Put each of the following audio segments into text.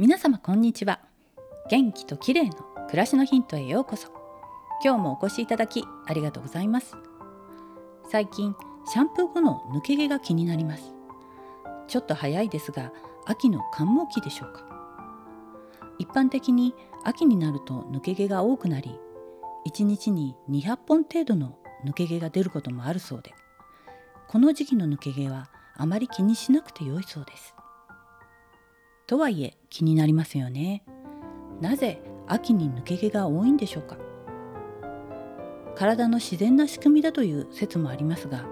皆様こんにちは。元気と綺麗の暮らしのヒントへようこそ。今日もお越しいただきありがとうございます。最近シャンプー後の抜け毛が気になります。ちょっと早いですが秋の寒毛期でしょうか。一般的に秋になると抜け毛が多くなり1日に200本程度の抜け毛が出ることもあるそうでこの時期の抜け毛はあまり気にしなくて良いそうです。とはいえ気になりますよね。なぜ秋に抜け毛が多いんでしょうか？体の自然な仕組みだという説もありますが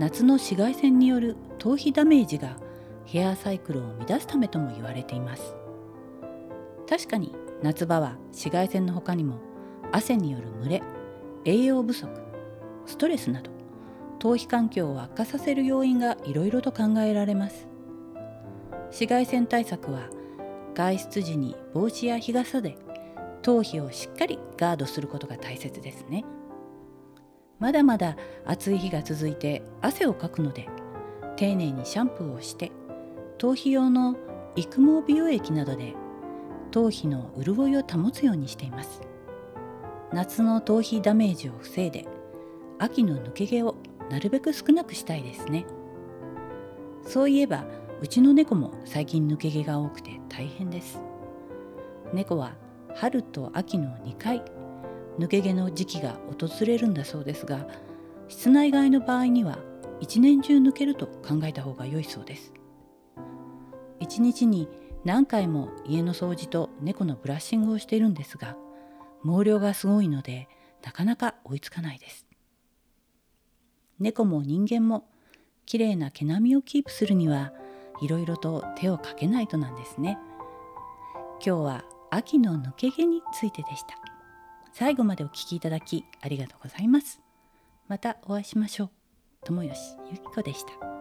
夏の紫外線による頭皮ダメージがヘアサイクルを乱すためとも言われています。確かに夏場は紫外線の他にも汗による蒸れ栄養不足ストレスなど頭皮環境を悪化させる要因がいろいろと考えられます。紫外線対策は外出時に帽子や日傘で頭皮をしっかりガードすることが大切ですね。まだまだ暑い日が続いて汗をかくので丁寧にシャンプーをして頭皮用の育毛美容液などで頭皮の潤いを保つようにしています。夏の頭皮ダメージを防いで秋の抜け毛をなるべく少なくしたいですね。そういえばうちの猫も最近抜け毛が多くて大変です。猫は春と秋の2回抜け毛の時期が訪れるんだそうですが室内外の場合には一年中抜けると考えた方が良いそうです。一日に何回も家の掃除と猫のブラッシングをしているんですが毛量がすごいのでなかなか追いつかないです。猫も人間も綺麗な毛並みをキープするにはいろいろと手をかけないとなんですね。今日は秋の抜け毛についてでした。最後までお聞きいただきありがとうございます。またお会いしましょう。友吉ゆき子でした。